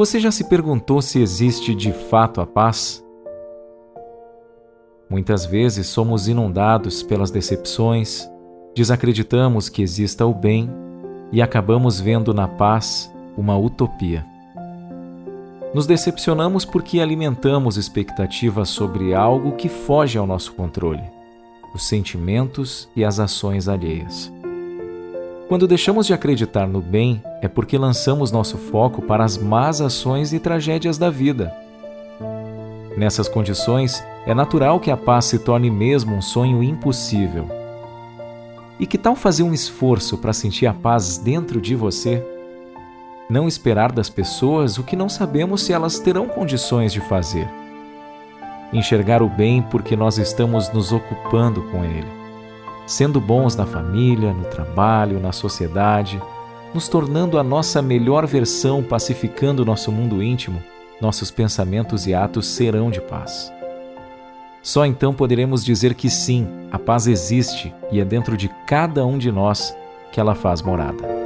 Você já se perguntou se existe de fato a paz? Muitas vezes somos inundados pelas decepções, desacreditamos que exista o bem e acabamos vendo na paz uma utopia. Nos decepcionamos porque alimentamos expectativas sobre algo que foge ao nosso controle, os sentimentos e as ações alheias. Quando deixamos de acreditar no bem, é porque lançamos nosso foco para as más ações e tragédias da vida. Nessas condições, é natural que a paz se torne mesmo um sonho impossível. E que tal fazer um esforço para sentir a paz dentro de você? Não esperar das pessoas o que não sabemos se elas terão condições de fazer. Enxergar o bem porque nós estamos nos ocupando com ele sendo bons na família, no trabalho, na sociedade, nos tornando a nossa melhor versão, pacificando nosso mundo íntimo, nossos pensamentos e atos serão de paz. Só então poderemos dizer que sim, a paz existe e é dentro de cada um de nós que ela faz morada.